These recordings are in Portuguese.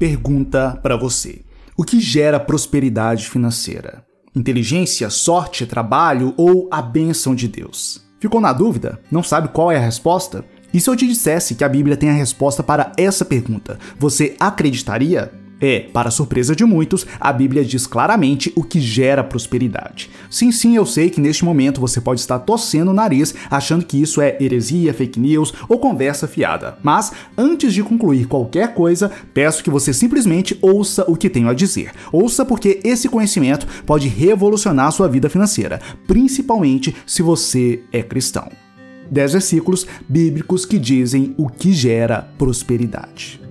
pergunta para você: o que gera prosperidade financeira? Inteligência, sorte, trabalho ou a bênção de Deus? Ficou na dúvida? Não sabe qual é a resposta? E se eu te dissesse que a Bíblia tem a resposta para essa pergunta, você acreditaria? É, para surpresa de muitos, a Bíblia diz claramente o que gera prosperidade. Sim, sim, eu sei que neste momento você pode estar torcendo o nariz achando que isso é heresia, fake news ou conversa fiada. Mas, antes de concluir qualquer coisa, peço que você simplesmente ouça o que tenho a dizer. Ouça porque esse conhecimento pode revolucionar sua vida financeira, principalmente se você é cristão. 10 versículos bíblicos que dizem o que gera prosperidade.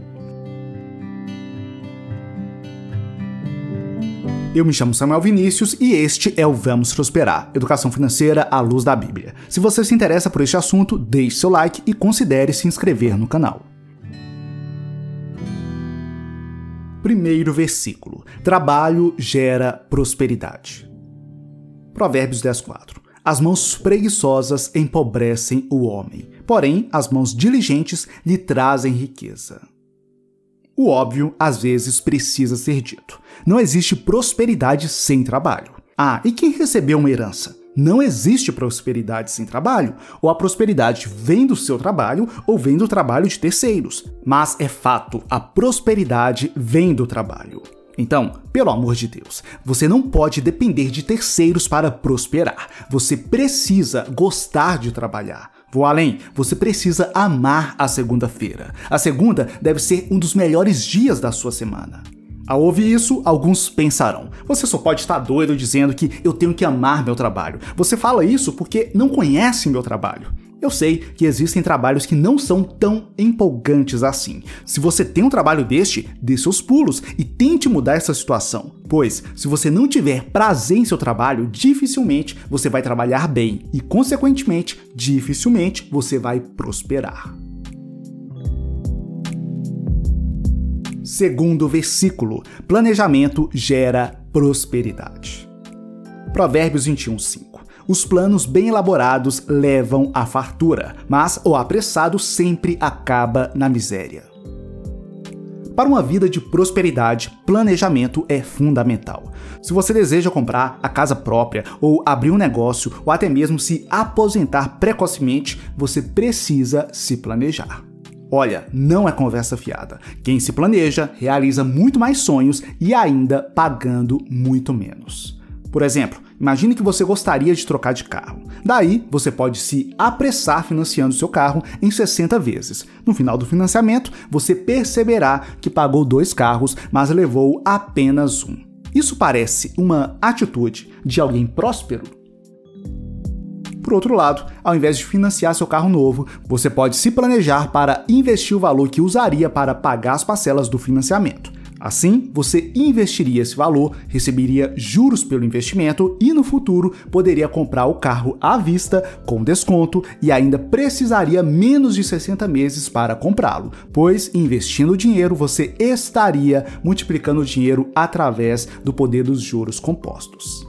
Eu me chamo Samuel Vinícius e este é o Vamos Prosperar, Educação Financeira à Luz da Bíblia. Se você se interessa por este assunto, deixe seu like e considere se inscrever no canal. Primeiro versículo: Trabalho gera prosperidade. Provérbios 10:4. As mãos preguiçosas empobrecem o homem, porém as mãos diligentes lhe trazem riqueza. O óbvio às vezes precisa ser dito. Não existe prosperidade sem trabalho. Ah, e quem recebeu uma herança? Não existe prosperidade sem trabalho. Ou a prosperidade vem do seu trabalho ou vem do trabalho de terceiros. Mas é fato, a prosperidade vem do trabalho. Então, pelo amor de Deus, você não pode depender de terceiros para prosperar. Você precisa gostar de trabalhar. Vou além, você precisa amar a segunda-feira. A segunda deve ser um dos melhores dias da sua semana. Ao ouvir isso, alguns pensarão: você só pode estar doido dizendo que eu tenho que amar meu trabalho. Você fala isso porque não conhece meu trabalho. Eu sei que existem trabalhos que não são tão empolgantes assim. Se você tem um trabalho deste, dê seus pulos e tente mudar essa situação. Pois, se você não tiver prazer em seu trabalho, dificilmente você vai trabalhar bem e, consequentemente, dificilmente você vai prosperar. Segundo versículo: planejamento gera prosperidade. Provérbios 21, 5. Os planos bem elaborados levam à fartura, mas o apressado sempre acaba na miséria. Para uma vida de prosperidade, planejamento é fundamental. Se você deseja comprar a casa própria, ou abrir um negócio, ou até mesmo se aposentar precocemente, você precisa se planejar. Olha, não é conversa fiada. Quem se planeja realiza muito mais sonhos e ainda pagando muito menos. Por exemplo, imagine que você gostaria de trocar de carro. Daí, você pode se apressar financiando seu carro em 60 vezes. No final do financiamento, você perceberá que pagou dois carros, mas levou apenas um. Isso parece uma atitude de alguém próspero? Por outro lado, ao invés de financiar seu carro novo, você pode se planejar para investir o valor que usaria para pagar as parcelas do financiamento. Assim, você investiria esse valor, receberia juros pelo investimento e no futuro poderia comprar o carro à vista com desconto e ainda precisaria menos de 60 meses para comprá-lo, pois investindo dinheiro você estaria multiplicando o dinheiro através do poder dos juros compostos.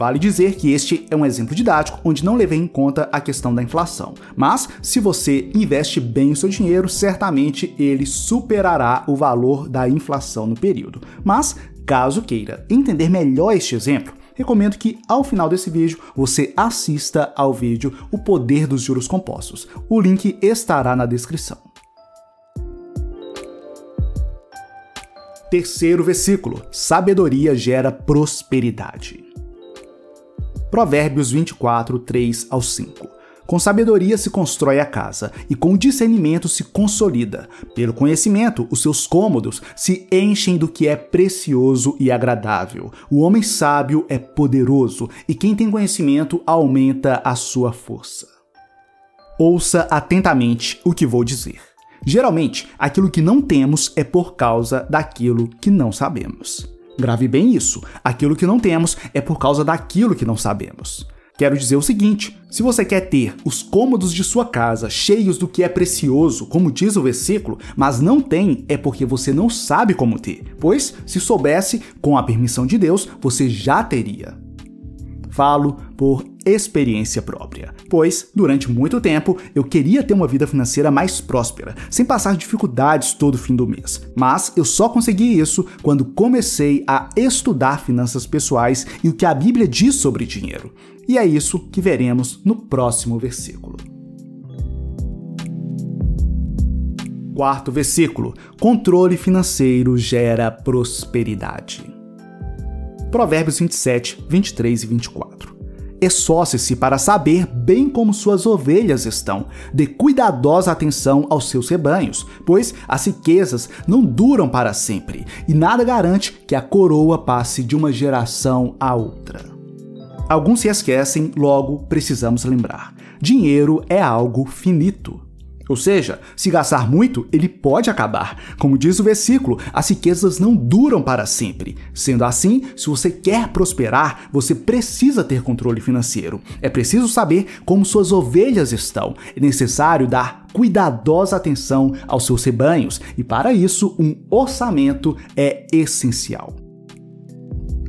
Vale dizer que este é um exemplo didático onde não levei em conta a questão da inflação. Mas, se você investe bem o seu dinheiro, certamente ele superará o valor da inflação no período. Mas, caso queira entender melhor este exemplo, recomendo que ao final desse vídeo você assista ao vídeo O Poder dos Juros Compostos. O link estará na descrição. Terceiro versículo: Sabedoria gera prosperidade. Provérbios 24, 3 ao 5. Com sabedoria se constrói a casa, e com discernimento se consolida. Pelo conhecimento, os seus cômodos se enchem do que é precioso e agradável. O homem sábio é poderoso, e quem tem conhecimento aumenta a sua força. Ouça atentamente o que vou dizer. Geralmente, aquilo que não temos é por causa daquilo que não sabemos. Grave bem isso. Aquilo que não temos é por causa daquilo que não sabemos. Quero dizer o seguinte: se você quer ter os cômodos de sua casa cheios do que é precioso, como diz o versículo, mas não tem, é porque você não sabe como ter. Pois, se soubesse, com a permissão de Deus, você já teria. Falo por experiência própria. Pois, durante muito tempo, eu queria ter uma vida financeira mais próspera, sem passar dificuldades todo fim do mês. Mas eu só consegui isso quando comecei a estudar finanças pessoais e o que a Bíblia diz sobre dinheiro. E é isso que veremos no próximo versículo. Quarto versículo: controle financeiro gera prosperidade. Provérbios 27, 23 e 24. Esforce-se para saber bem como suas ovelhas estão. Dê cuidadosa atenção aos seus rebanhos, pois as riquezas não duram para sempre e nada garante que a coroa passe de uma geração a outra. Alguns se esquecem, logo precisamos lembrar: dinheiro é algo finito. Ou seja, se gastar muito, ele pode acabar. Como diz o versículo, as riquezas não duram para sempre. Sendo assim, se você quer prosperar, você precisa ter controle financeiro. É preciso saber como suas ovelhas estão. É necessário dar cuidadosa atenção aos seus rebanhos e, para isso, um orçamento é essencial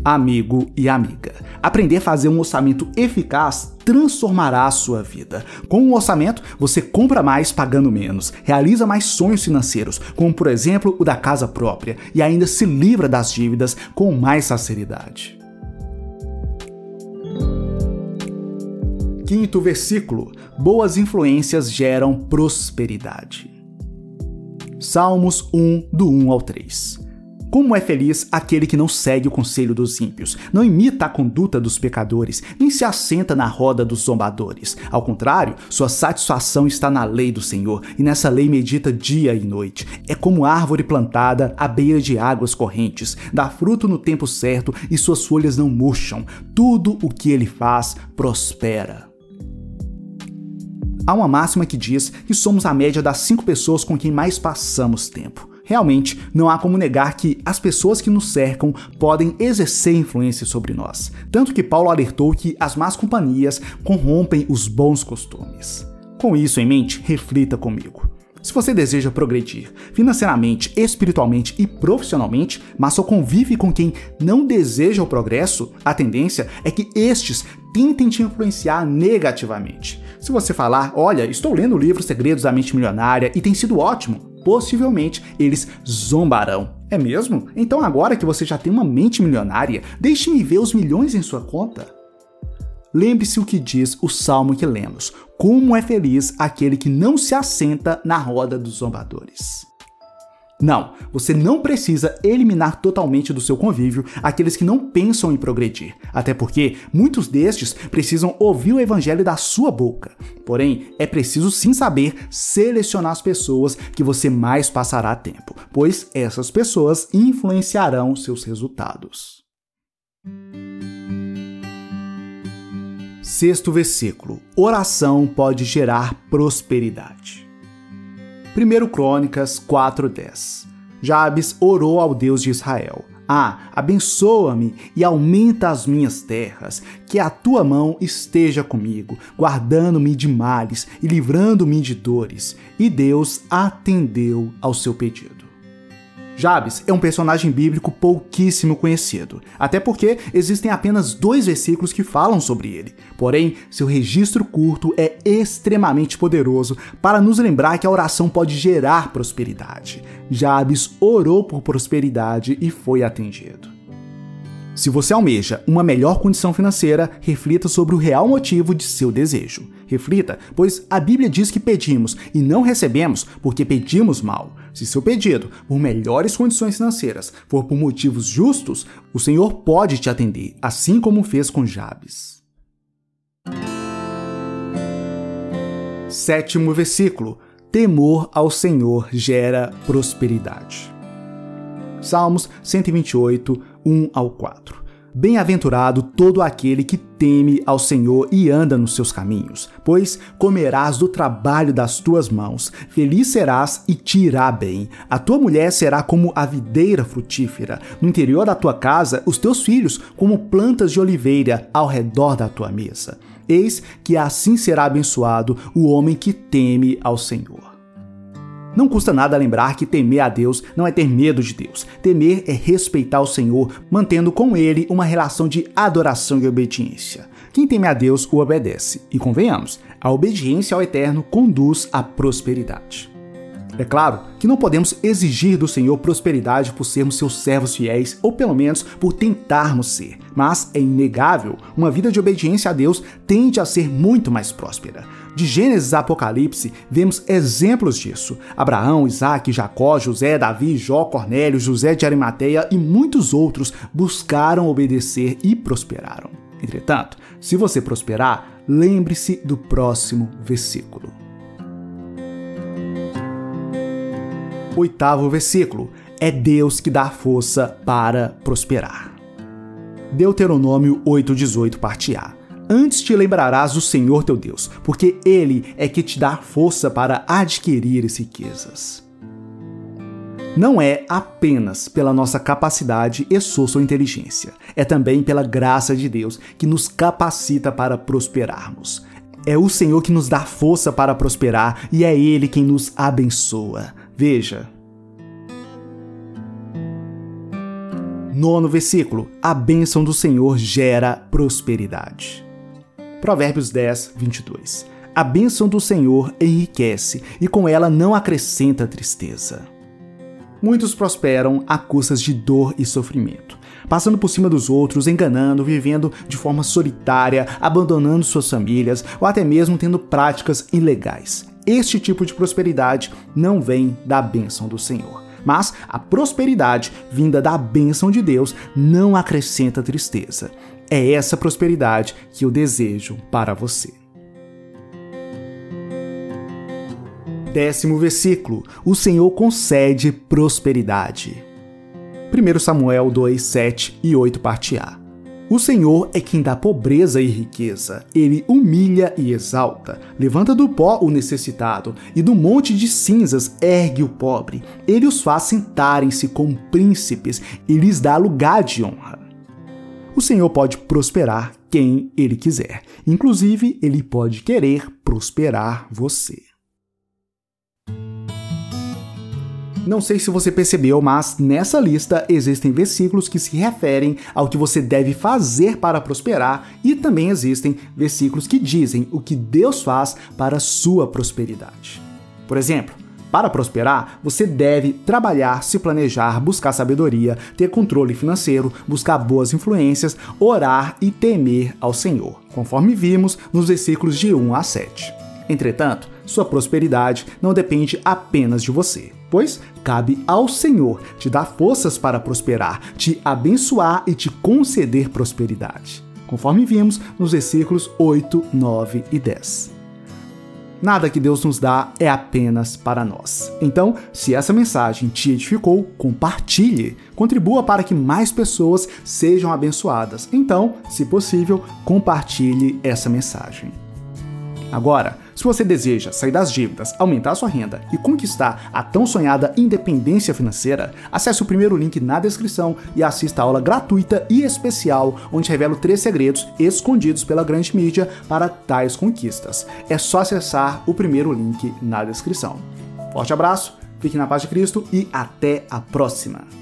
amigo e amiga. Aprender a fazer um orçamento eficaz transformará a sua vida. Com um orçamento, você compra mais pagando menos, realiza mais sonhos financeiros, como por exemplo o da casa própria, e ainda se livra das dívidas com mais facilidade. Quinto versículo: Boas influências geram prosperidade. Salmos 1, do 1 ao 3. Como é feliz aquele que não segue o conselho dos ímpios, não imita a conduta dos pecadores, nem se assenta na roda dos zombadores. Ao contrário, sua satisfação está na lei do Senhor, e nessa lei medita dia e noite. É como árvore plantada à beira de águas correntes, dá fruto no tempo certo e suas folhas não murcham. Tudo o que ele faz prospera. Há uma máxima que diz que somos a média das cinco pessoas com quem mais passamos tempo. Realmente, não há como negar que as pessoas que nos cercam podem exercer influência sobre nós. Tanto que Paulo alertou que as más companhias corrompem os bons costumes. Com isso em mente, reflita comigo. Se você deseja progredir financeiramente, espiritualmente e profissionalmente, mas só convive com quem não deseja o progresso, a tendência é que estes tentem te influenciar negativamente. Se você falar, olha, estou lendo o livro Segredos da Mente Milionária e tem sido ótimo, possivelmente eles zombarão. É mesmo? Então agora que você já tem uma mente milionária, deixe-me ver os milhões em sua conta. Lembre-se o que diz o salmo que lemos: Como é feliz aquele que não se assenta na roda dos zombadores. Não, você não precisa eliminar totalmente do seu convívio aqueles que não pensam em progredir, até porque muitos destes precisam ouvir o evangelho da sua boca. Porém, é preciso sim saber selecionar as pessoas que você mais passará tempo, pois essas pessoas influenciarão seus resultados. Sexto versículo: Oração pode gerar prosperidade. 1 Crônicas 4:10. Jabes orou ao Deus de Israel: Ah, abençoa-me e aumenta as minhas terras, que a tua mão esteja comigo, guardando-me de males e livrando-me de dores. E Deus atendeu ao seu pedido. Jabes é um personagem bíblico pouquíssimo conhecido, até porque existem apenas dois versículos que falam sobre ele. Porém, seu registro curto é extremamente poderoso para nos lembrar que a oração pode gerar prosperidade. Jabes orou por prosperidade e foi atendido. Se você almeja uma melhor condição financeira, reflita sobre o real motivo de seu desejo. Reflita, pois a Bíblia diz que pedimos e não recebemos porque pedimos mal. Se seu pedido por melhores condições financeiras for por motivos justos, o Senhor pode te atender, assim como fez com Jabes. Sétimo versículo: Temor ao Senhor gera prosperidade. Salmos 128, 1 ao 4. Bem-aventurado todo aquele que teme ao Senhor e anda nos seus caminhos, pois comerás do trabalho das tuas mãos, feliz serás e te irá bem. A tua mulher será como a videira frutífera, no interior da tua casa, os teus filhos como plantas de oliveira ao redor da tua mesa. Eis que assim será abençoado o homem que teme ao Senhor. Não custa nada lembrar que temer a Deus não é ter medo de Deus. Temer é respeitar o Senhor, mantendo com ele uma relação de adoração e obediência. quem teme a Deus o obedece. E convenhamos, a obediência ao Eterno conduz à prosperidade. É claro que não podemos exigir do Senhor prosperidade por sermos seus servos fiéis, ou pelo menos por tentarmos ser, mas é inegável, uma vida de obediência a Deus tende a ser muito mais próspera. De Gênesis a Apocalipse, vemos exemplos disso. Abraão, Isaac, Jacó, José, Davi, Jó, Cornélio, José de Arimateia e muitos outros buscaram obedecer e prosperaram. Entretanto, se você prosperar, lembre-se do próximo versículo. Oitavo versículo. É Deus que dá força para prosperar. Deuteronômio 8,18, parte A. Antes te lembrarás do Senhor teu Deus, porque Ele é que te dá força para adquirir riquezas. Não é apenas pela nossa capacidade, esforço ou inteligência, é também pela graça de Deus que nos capacita para prosperarmos. É o Senhor que nos dá força para prosperar e é Ele quem nos abençoa. Veja. Nono versículo: A bênção do Senhor gera prosperidade. Provérbios 10, 22. A bênção do Senhor enriquece e com ela não acrescenta tristeza. Muitos prosperam a custas de dor e sofrimento, passando por cima dos outros, enganando, vivendo de forma solitária, abandonando suas famílias ou até mesmo tendo práticas ilegais. Este tipo de prosperidade não vem da bênção do Senhor. Mas a prosperidade vinda da bênção de Deus não acrescenta tristeza. É essa prosperidade que eu desejo para você. Décimo versículo: O Senhor concede prosperidade. 1 Samuel 2, 7 e 8, parte A. O Senhor é quem dá pobreza e riqueza. Ele humilha e exalta. Levanta do pó o necessitado e do monte de cinzas ergue o pobre. Ele os faz sentarem-se como príncipes e lhes dá lugar de honra. O Senhor pode prosperar quem ele quiser. Inclusive, ele pode querer prosperar você. Não sei se você percebeu, mas nessa lista existem versículos que se referem ao que você deve fazer para prosperar e também existem versículos que dizem o que Deus faz para sua prosperidade. Por exemplo, para prosperar, você deve trabalhar, se planejar, buscar sabedoria, ter controle financeiro, buscar boas influências, orar e temer ao Senhor, conforme vimos nos versículos de 1 a 7. Entretanto, sua prosperidade não depende apenas de você, pois cabe ao Senhor te dar forças para prosperar, te abençoar e te conceder prosperidade, conforme vimos nos versículos 8, 9 e 10. Nada que Deus nos dá é apenas para nós. Então, se essa mensagem te edificou, compartilhe. Contribua para que mais pessoas sejam abençoadas. Então, se possível, compartilhe essa mensagem. Agora, se você deseja sair das dívidas, aumentar sua renda e conquistar a tão sonhada independência financeira, acesse o primeiro link na descrição e assista a aula gratuita e especial onde revelo três segredos escondidos pela grande mídia para tais conquistas. É só acessar o primeiro link na descrição. Forte abraço, fique na paz de Cristo e até a próxima!